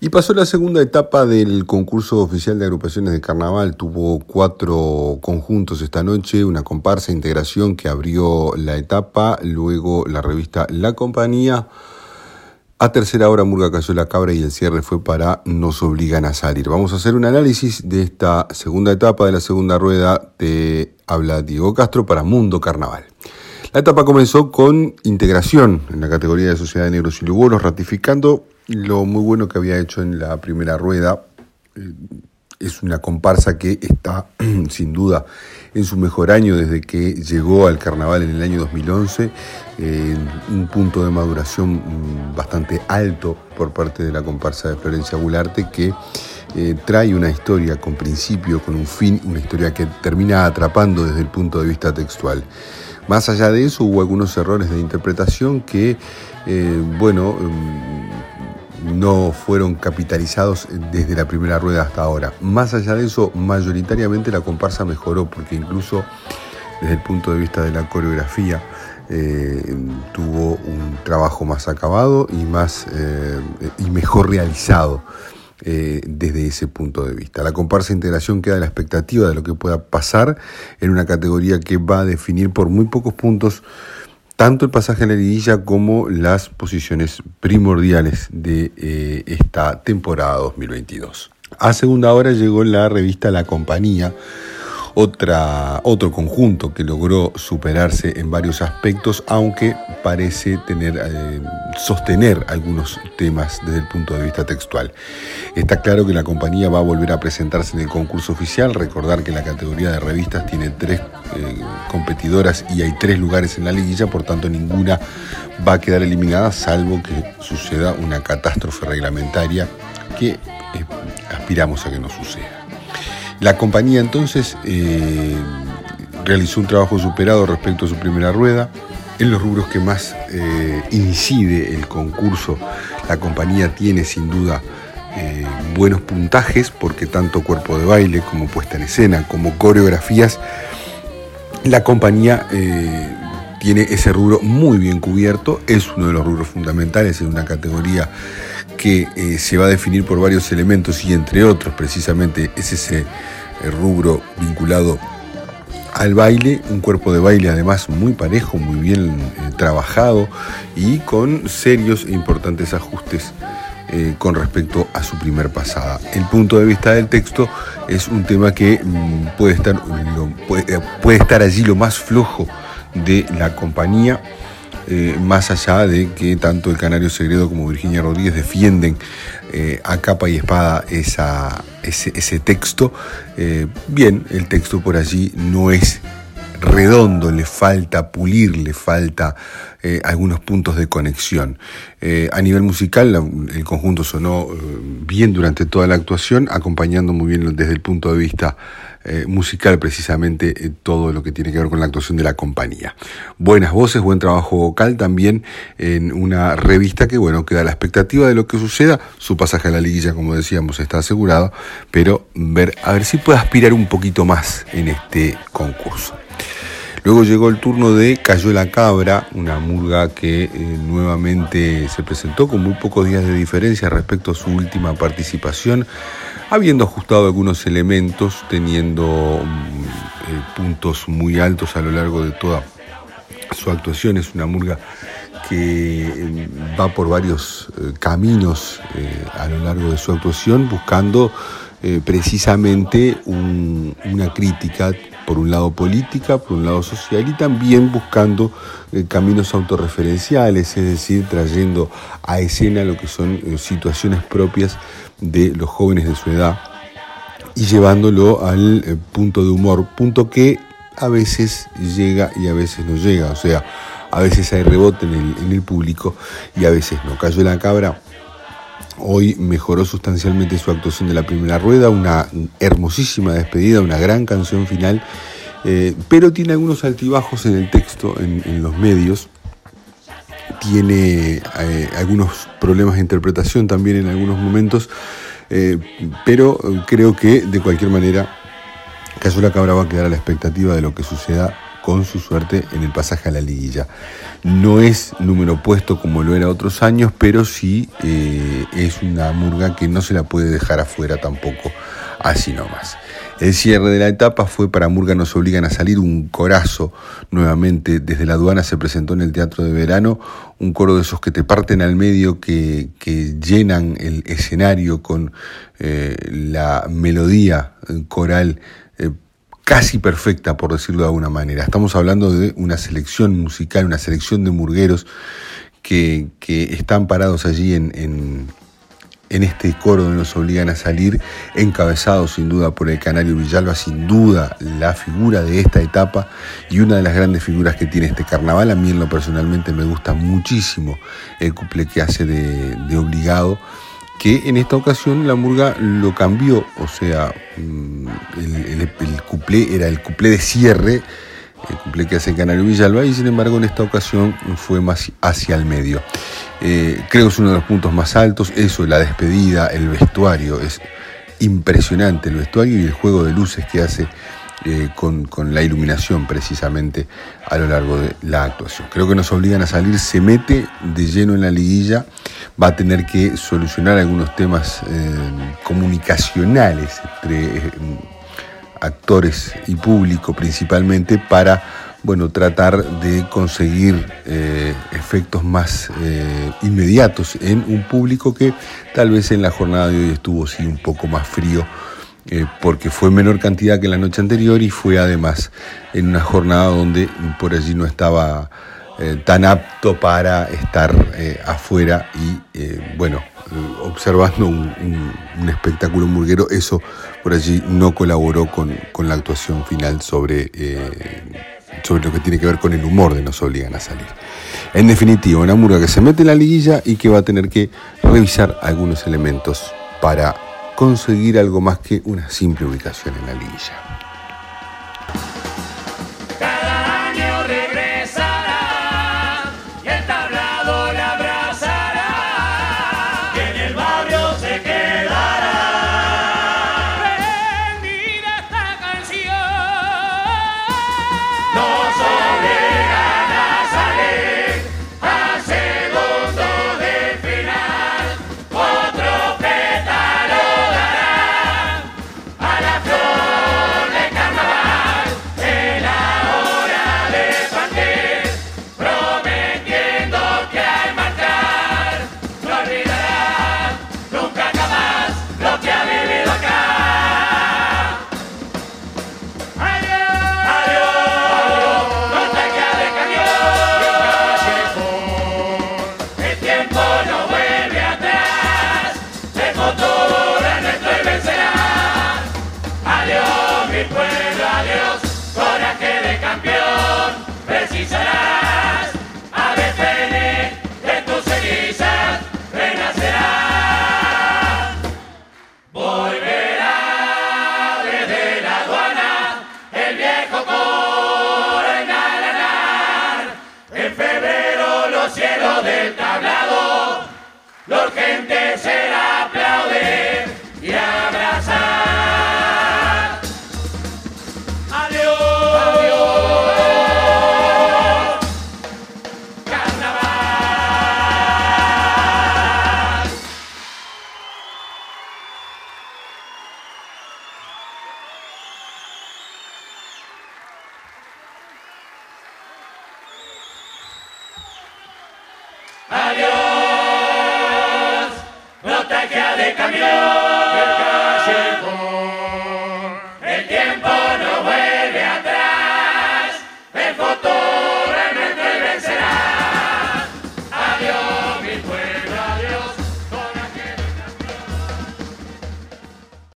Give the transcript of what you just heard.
Y pasó la segunda etapa del concurso oficial de agrupaciones de carnaval. Tuvo cuatro conjuntos esta noche, una comparsa integración que abrió la etapa, luego la revista La Compañía. A tercera hora Murga cayó la cabra y el cierre fue para Nos obligan a salir. Vamos a hacer un análisis de esta segunda etapa de la segunda rueda de Habla Diego Castro para Mundo Carnaval. La etapa comenzó con integración en la categoría de Sociedad de Negros y Lugolos, ratificando lo muy bueno que había hecho en la primera rueda. Eh, es una comparsa que está sin duda en su mejor año desde que llegó al carnaval en el año 2011, en un punto de maduración mm, bastante alto por parte de la comparsa de Florencia Gularte que eh, trae una historia con principio, con un fin, una historia que termina atrapando desde el punto de vista textual. Más allá de eso, hubo algunos errores de interpretación que, eh, bueno, mm, no fueron capitalizados desde la primera rueda hasta ahora. Más allá de eso, mayoritariamente la comparsa mejoró, porque incluso desde el punto de vista de la coreografía, eh, tuvo un trabajo más acabado y, más, eh, y mejor realizado. Eh, desde ese punto de vista. La comparsa integración queda la expectativa de lo que pueda pasar en una categoría que va a definir por muy pocos puntos tanto el pasaje a la liguilla como las posiciones primordiales de eh, esta temporada 2022. A segunda hora llegó la revista La Compañía, otra, otro conjunto que logró superarse en varios aspectos, aunque parece tener, eh, sostener algunos temas desde el punto de vista textual. Está claro que la compañía va a volver a presentarse en el concurso oficial, recordar que la categoría de revistas tiene tres eh, competidoras y hay tres lugares en la liguilla, por tanto ninguna va a quedar eliminada, salvo que suceda una catástrofe reglamentaria que eh, aspiramos a que no suceda. La compañía entonces eh, realizó un trabajo superado respecto a su primera rueda. En los rubros que más eh, incide el concurso, la compañía tiene sin duda eh, buenos puntajes porque tanto cuerpo de baile como puesta en escena, como coreografías, la compañía tiene ese rubro muy bien cubierto, es uno de los rubros fundamentales en una categoría que eh, se va a definir por varios elementos y entre otros precisamente es ese eh, rubro vinculado al baile, un cuerpo de baile además muy parejo, muy bien eh, trabajado y con serios e importantes ajustes con respecto a su primer pasada. El punto de vista del texto es un tema que mm, puede, estar, puede estar allí lo más flojo de la compañía eh, más allá de que tanto el Canario Segredo como Virginia Rodríguez defienden eh, a capa y espada esa, ese, texto, eh, bien, el texto por allí no es redondo, le falta pulir, le falta algunos puntos de conexión. a nivel musical, el conjunto sonó bien durante toda la actuación, acompañando muy bien desde el punto de vista eh, musical precisamente eh, todo lo que tiene que ver con la actuación de la compañía. Buenas voces, buen trabajo vocal también en una revista que bueno, queda la expectativa de lo que suceda. Su pasaje a la liguilla, como decíamos, está asegurado, pero ver, a ver si puede aspirar un poquito más en este concurso. Luego llegó el turno de Cayó la Cabra, una murga que eh, nuevamente se presentó con muy pocos días de diferencia respecto a su última participación habiendo ajustado algunos elementos, teniendo mm, eh, puntos muy altos a lo largo de toda su actuación. Es una murga que mm, va por varios eh, caminos a lo largo de su actuación, buscando precisamente una crítica, por un lado política, por un lado social, y también buscando caminos autorreferenciales, es decir, trayendo a escena lo que son situaciones propias de los jóvenes de su edad y llevándolo al eh, punto de humor, punto que a veces llega y a veces no llega, o sea, a veces hay rebote en el, público y a veces no. Cayó la cabra, hoy mejoró sustancialmente su actuación de la primera rueda, una hermosísima despedida, una gran canción final, eh, pero tiene algunos altibajos en el texto, en los medios, tiene eh, algunos problemas de interpretación también en algunos momentos, eh, pero creo que de cualquier manera Caso la Cabra va a quedar a la expectativa de lo que suceda con su suerte en el pasaje a la liguilla. No es número puesto como lo era otros años, pero sí eh, es una murga que no se la puede dejar afuera tampoco así nomás. El cierre de la etapa fue para Murga nos obligan a salir un corazo nuevamente. Desde la aduana se presentó en el Teatro de Verano un coro de esos que te parten al medio, que, llenan el escenario con eh, la melodía coral casi perfecta, por decirlo de alguna manera. Estamos hablando de una selección musical, una selección de murgueros que, están parados allí en en este coro donde nos obligan a salir, encabezado sin duda por el Canario Villalba, sin duda la figura de esta etapa y una de las grandes figuras que tiene este carnaval. A mí en lo personalmente me gusta muchísimo el cuplé que hace de, obligado, que en esta ocasión la murga lo cambió, o sea, mm, el, el, cuplé era el cuplé de cierre, el cuplé que hace Canario Villalba, y sin embargo en esta ocasión fue más hacia el medio. Eh, creo que es uno de los puntos más altos, eso, la despedida, el vestuario, es impresionante el vestuario y el juego de luces que hace eh, con, la iluminación precisamente a lo largo de la actuación. Creo que nos obligan a salir, se mete de lleno en la liguilla, va a tener que solucionar algunos temas eh, comunicacionales entre actores y público principalmente para bueno, tratar de conseguir eh, efectos más eh, inmediatos en un público que tal vez en la jornada de hoy estuvo sí un poco más frío, eh, porque fue menor cantidad que la noche anterior y fue además en una jornada donde por allí no estaba tan apto para estar afuera y bueno, observando un, espectáculo murguero, eso por allí no colaboró con, con la actuación final sobre sobre lo que tiene que ver con el humor de nos obligan a salir. En definitiva, una murga que se mete en la liguilla y que va a tener que revisar algunos elementos para conseguir algo más que una simple ubicación en la liguilla. Adiós, que de camión.